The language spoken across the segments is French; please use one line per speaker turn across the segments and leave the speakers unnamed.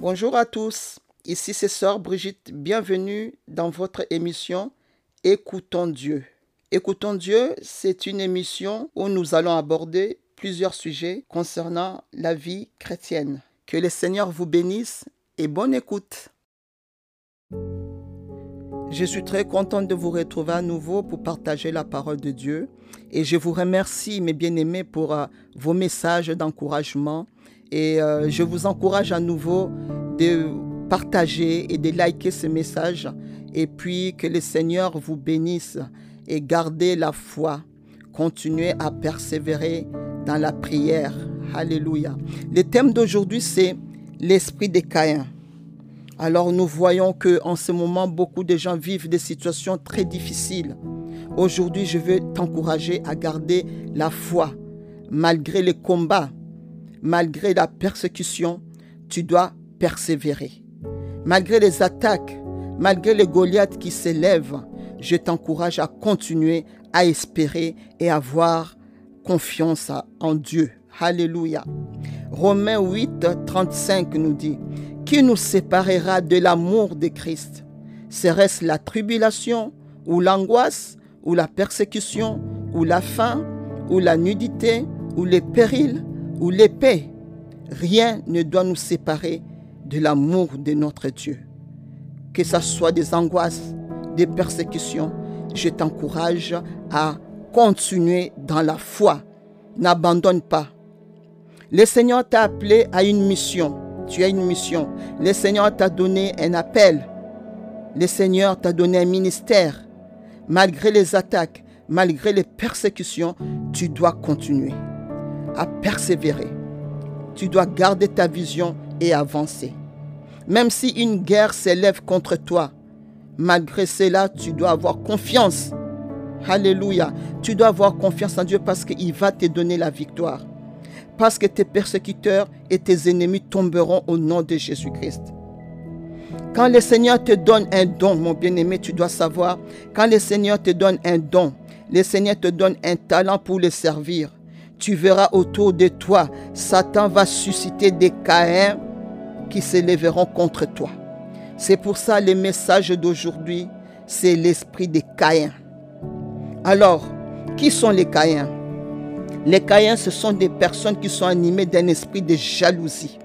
Bonjour à tous, ici c'est Sœur Brigitte, bienvenue dans votre émission Écoutons Dieu. Écoutons Dieu, c'est une émission où nous allons aborder plusieurs sujets concernant la vie chrétienne. Que le Seigneur vous bénisse et bonne écoute. Je suis très content de vous retrouver à nouveau pour partager la parole de Dieu. Et je vous remercie, mes bien-aimés, pour euh, vos messages d'encouragement. Et euh, je vous encourage à nouveau de partager et de liker ce message. Et puis que le Seigneur vous bénisse et gardez la foi. Continuez à persévérer dans la prière. Alléluia. Le thème d'aujourd'hui, c'est l'esprit des Caïns. Alors nous voyons que en ce moment beaucoup de gens vivent des situations très difficiles. Aujourd'hui, je veux t'encourager à garder la foi malgré les combats, malgré la persécution, tu dois persévérer. Malgré les attaques, malgré les Goliaths qui s'élèvent, je t'encourage à continuer à espérer et à avoir confiance en Dieu. Alléluia. Romains 8, 35 nous dit, Qui nous séparera de l'amour de Christ? Serait-ce la tribulation ou l'angoisse ou la persécution ou la faim ou la nudité ou les périls? Ou l'épée Rien ne doit nous séparer de l'amour de notre Dieu. Que ce soit des angoisses, des persécutions, je t'encourage à continuer dans la foi. N'abandonne pas. Le Seigneur t'a appelé à une mission. Tu as une mission. Le Seigneur t'a donné un appel. Le Seigneur t'a donné un ministère. Malgré les attaques, malgré les persécutions, tu dois continuer à persévérer. Tu dois garder ta vision et avancer. Même si une guerre s'élève contre toi, malgré cela, tu dois avoir confiance. Alléluia. Tu dois avoir confiance en Dieu parce qu'il va te donner la victoire parce que tes persécuteurs et tes ennemis tomberont au nom de Jésus-Christ. Quand le Seigneur te donne un don, mon bien-aimé, tu dois savoir, quand le Seigneur te donne un don, le Seigneur te donne un talent pour le servir, tu verras autour de toi, Satan va susciter des Caïns qui s'élèveront contre toi. C'est pour ça le message d'aujourd'hui, c'est l'esprit des Caïns. Alors, qui sont les Caïns? Les Caïens, ce sont des personnes qui sont animées d'un esprit de jalousie.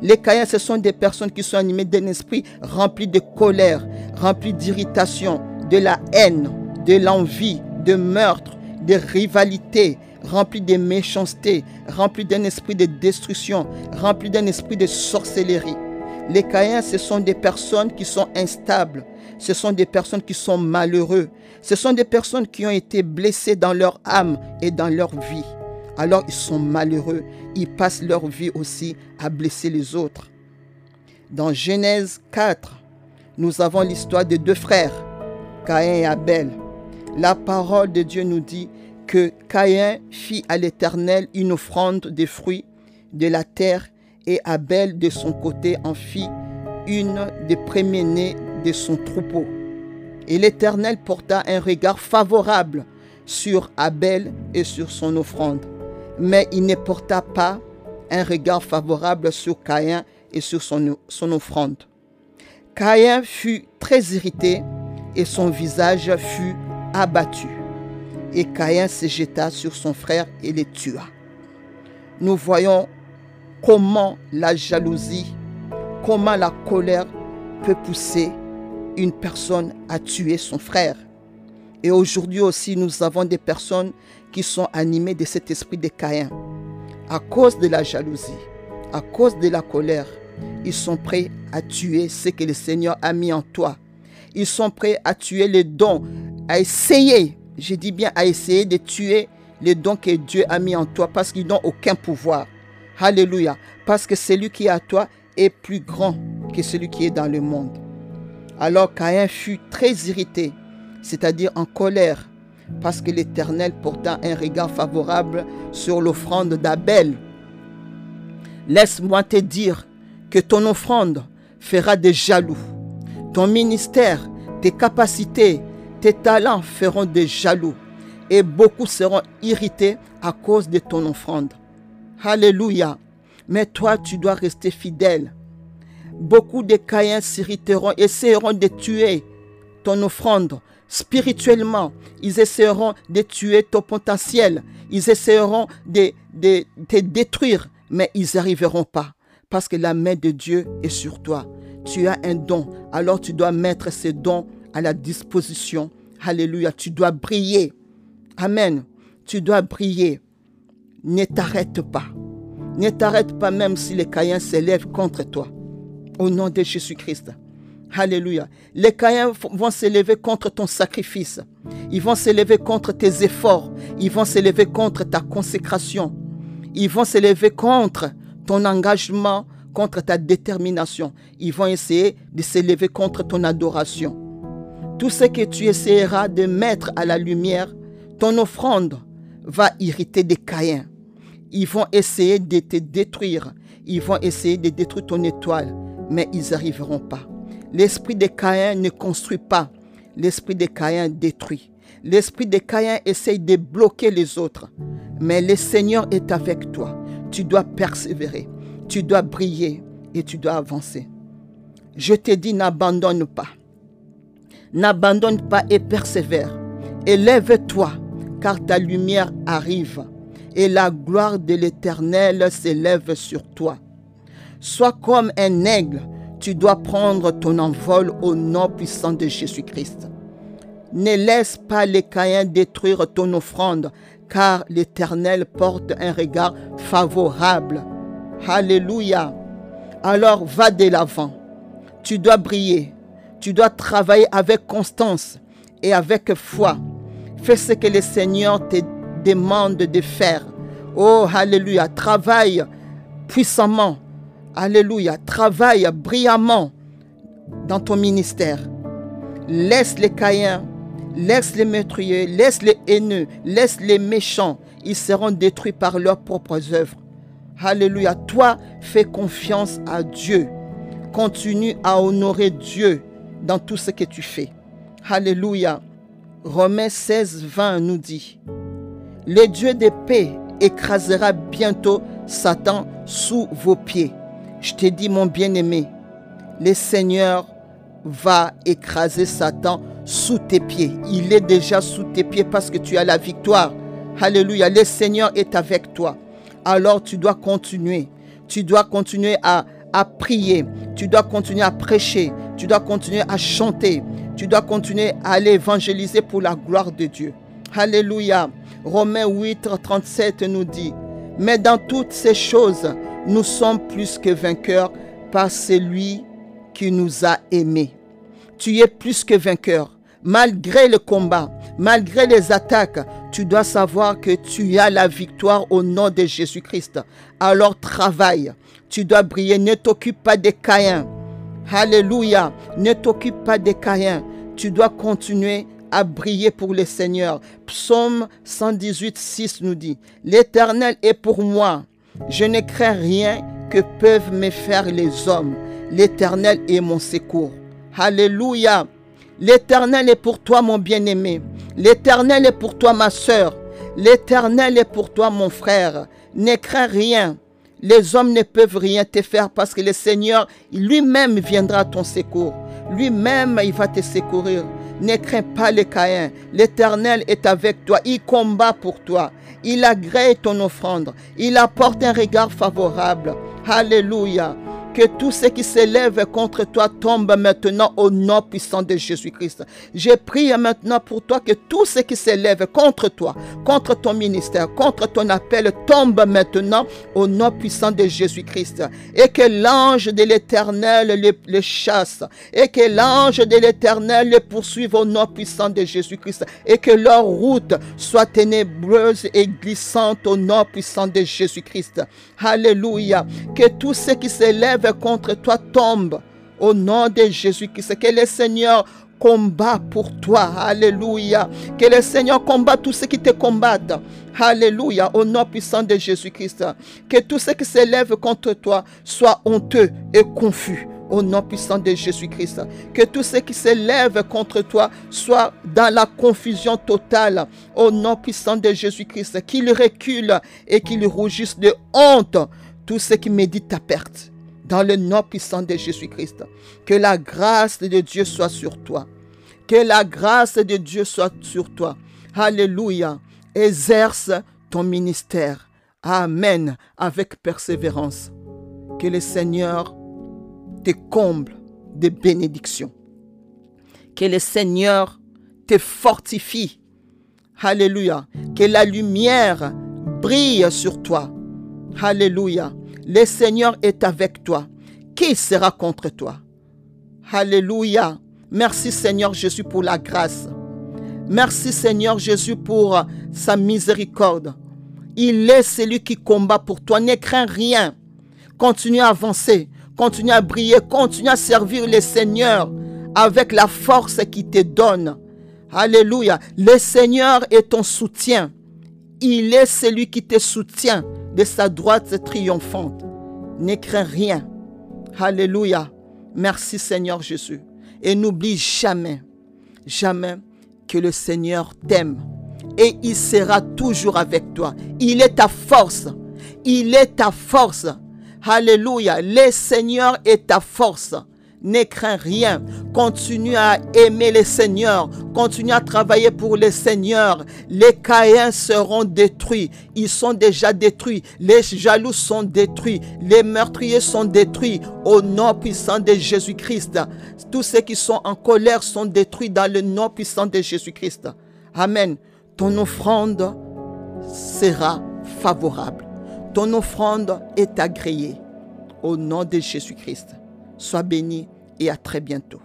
Les Caïens, ce sont des personnes qui sont animées d'un esprit rempli de colère, rempli d'irritation, de la haine, de l'envie, de meurtre, de rivalité, rempli de méchanceté, rempli d'un esprit de destruction, rempli d'un esprit de sorcellerie. Les Caïens, ce sont des personnes qui sont instables, ce sont des personnes qui sont malheureux. Ce sont des personnes qui ont été blessées dans leur âme et dans leur vie. Alors ils sont malheureux. Ils passent leur vie aussi à blesser les autres. Dans Genèse 4, nous avons l'histoire de deux frères, Caïn et Abel. La parole de Dieu nous dit que Caïn fit à l'Éternel une offrande des fruits de la terre et Abel de son côté en fit une des premiers-nés de son troupeau. Et l'Éternel porta un regard favorable sur Abel et sur son offrande. Mais il ne porta pas un regard favorable sur Caïn et sur son, son offrande. Caïn fut très irrité et son visage fut abattu. Et Caïn se jeta sur son frère et le tua. Nous voyons comment la jalousie, comment la colère peut pousser une personne à tuer son frère. Et aujourd'hui aussi, nous avons des personnes qui sont animées de cet esprit de Caïn. À cause de la jalousie, à cause de la colère, ils sont prêts à tuer ce que le Seigneur a mis en toi. Ils sont prêts à tuer les dons, à essayer, je dis bien à essayer de tuer les dons que Dieu a mis en toi parce qu'ils n'ont aucun pouvoir. Alléluia. Parce que celui qui est à toi est plus grand que celui qui est dans le monde. Alors Caïn fut très irrité, c'est-à-dire en colère, parce que l'Éternel porta un regard favorable sur l'offrande d'Abel. Laisse-moi te dire que ton offrande fera des jaloux. Ton ministère, tes capacités, tes talents feront des jaloux. Et beaucoup seront irrités à cause de ton offrande. Alléluia. Mais toi, tu dois rester fidèle beaucoup de Caïns s'irriteront, essaieront de tuer ton offrande spirituellement. Ils essaieront de tuer ton potentiel. Ils essaieront de, de détruire, mais ils n'arriveront pas parce que la main de Dieu est sur toi. Tu as un don, alors tu dois mettre ce don à la disposition. Alléluia, tu dois briller. Amen. Tu dois briller. Ne t'arrête pas. Ne t'arrête pas même si les Caïens s'élèvent contre toi. Au nom de Jésus-Christ. Alléluia. Les Caïens vont s'élever contre ton sacrifice. Ils vont s'élever contre tes efforts. Ils vont s'élever contre ta consécration. Ils vont s'élever contre ton engagement, contre ta détermination. Ils vont essayer de s'élever contre ton adoration. Tout ce que tu essaieras de mettre à la lumière, ton offrande va irriter des Caïens. Ils vont essayer de te détruire. Ils vont essayer de détruire ton étoile, mais ils n'arriveront pas. L'esprit de Caïn ne construit pas. L'esprit de Caïn détruit. L'esprit de Caïn essaye de bloquer les autres. Mais le Seigneur est avec toi. Tu dois persévérer. Tu dois briller et tu dois avancer. Je te dis, n'abandonne pas. N'abandonne pas et persévère. Élève-toi, car ta lumière arrive et la gloire de l'Éternel s'élève sur toi. Sois comme un aigle tu dois prendre ton envol au nom puissant de Jésus-Christ. Ne laisse pas les Caïens détruire ton offrande, car l'Éternel porte un regard favorable. Alléluia. Alors va de l'avant. Tu dois briller. Tu dois travailler avec constance et avec foi. Fais ce que le Seigneur te demande de faire. Oh, Alléluia. Travaille puissamment Alléluia. Travaille brillamment dans ton ministère. Laisse les Caïens, laisse les meurtriers, laisse les haineux, laisse les méchants. Ils seront détruits par leurs propres œuvres. Alléluia. Toi, fais confiance à Dieu. Continue à honorer Dieu dans tout ce que tu fais. Alléluia. Romains 16, 20 nous dit, Le Dieu de paix écrasera bientôt Satan sous vos pieds. Je te dis, mon bien-aimé, le Seigneur va écraser Satan sous tes pieds. Il est déjà sous tes pieds parce que tu as la victoire. Alléluia. Le Seigneur est avec toi. Alors tu dois continuer. Tu dois continuer à, à prier. Tu dois continuer à prêcher. Tu dois continuer à chanter. Tu dois continuer à aller évangéliser pour la gloire de Dieu. Alléluia. Romains 8, 37 nous dit, mais dans toutes ces choses, nous sommes plus que vainqueurs par celui qui nous a aimés. Tu es plus que vainqueur. Malgré le combat, malgré les attaques, tu dois savoir que tu as la victoire au nom de Jésus-Christ. Alors travaille. Tu dois briller. Ne t'occupe pas des Caïens. Alléluia. Ne t'occupe pas des Caïens. Tu dois continuer à briller pour le Seigneur. Psaume 118, 6 nous dit, L'Éternel est pour moi je ne crains rien que peuvent me faire les hommes. L'Éternel est mon secours. Alléluia. L'Éternel est pour toi mon bien-aimé. L'Éternel est pour toi ma sœur. L'Éternel est pour toi mon frère. Ne crains rien. Les hommes ne peuvent rien te faire parce que le Seigneur lui-même viendra à ton secours. Lui-même, il va te secourir. Ne crains pas les Caïns. L'Éternel est avec toi. Il combat pour toi. Il agrée ton offrande. Il apporte un regard favorable. Alléluia. Que tout ce qui s'élève contre toi tombe maintenant au nom puissant de Jésus-Christ. Je prie maintenant pour toi que tout ce qui s'élève contre toi, contre ton ministère, contre ton appel, tombe maintenant au nom puissant de Jésus-Christ. Et que l'ange de l'Éternel les, chasse. Et que l'ange de l'Éternel les poursuive au nom puissant de Jésus-Christ. Et que leur route soit ténébreuse et glissante au nom puissant de Jésus-Christ. Alléluia. Que tout ce qui contre toi tombe. Au nom de Jésus-Christ, que le Seigneur combat pour toi. Alléluia. Que le Seigneur combat tous ceux qui te combattent. Alléluia. Au nom puissant de Jésus-Christ. Que tout ce qui s'élève contre toi soit honteux et confus. Au nom puissant de Jésus-Christ. Que tout ce qui s'élève contre toi soit dans la confusion totale. Au nom puissant de Jésus-Christ. Qu'il recule et qu'il rougisse de honte. Tout ce qui médite ta perte dans le nom puissant de Jésus-Christ. Que la grâce de Dieu soit sur toi. Que la grâce de Dieu soit sur toi. Alléluia. Exerce ton ministère. Amen. Avec persévérance. Que le Seigneur te comble de bénédictions. Que le Seigneur te fortifie. Alléluia. Que la lumière brille sur toi. Alléluia. Le Seigneur est avec toi. Qui sera contre toi? Alléluia. Merci Seigneur Jésus pour la grâce. Merci Seigneur Jésus pour sa miséricorde. Il est celui qui combat pour toi. Ne crains rien. Continue à avancer. Continue à briller. Continue à servir le Seigneur avec la force qu'il te donne. Alléluia. Le Seigneur est ton soutien. Il est celui qui te soutient de sa droite triomphante. Ne crains rien. Alléluia. Merci Seigneur Jésus. Et n'oublie jamais, jamais que le Seigneur t'aime. Et il sera toujours avec toi. Il est ta force. Il est ta force. Alléluia. Le Seigneur est ta force. Ne crains rien. Continue à aimer le Seigneur. Continue à travailler pour le Seigneur. Les Caïens seront détruits. Ils sont déjà détruits. Les jaloux sont détruits. Les meurtriers sont détruits. Au nom puissant de Jésus-Christ. Tous ceux qui sont en colère sont détruits dans le nom puissant de Jésus-Christ. Amen. Ton offrande sera favorable. Ton offrande est agréée. Au nom de Jésus-Christ. Sois béni et à très bientôt.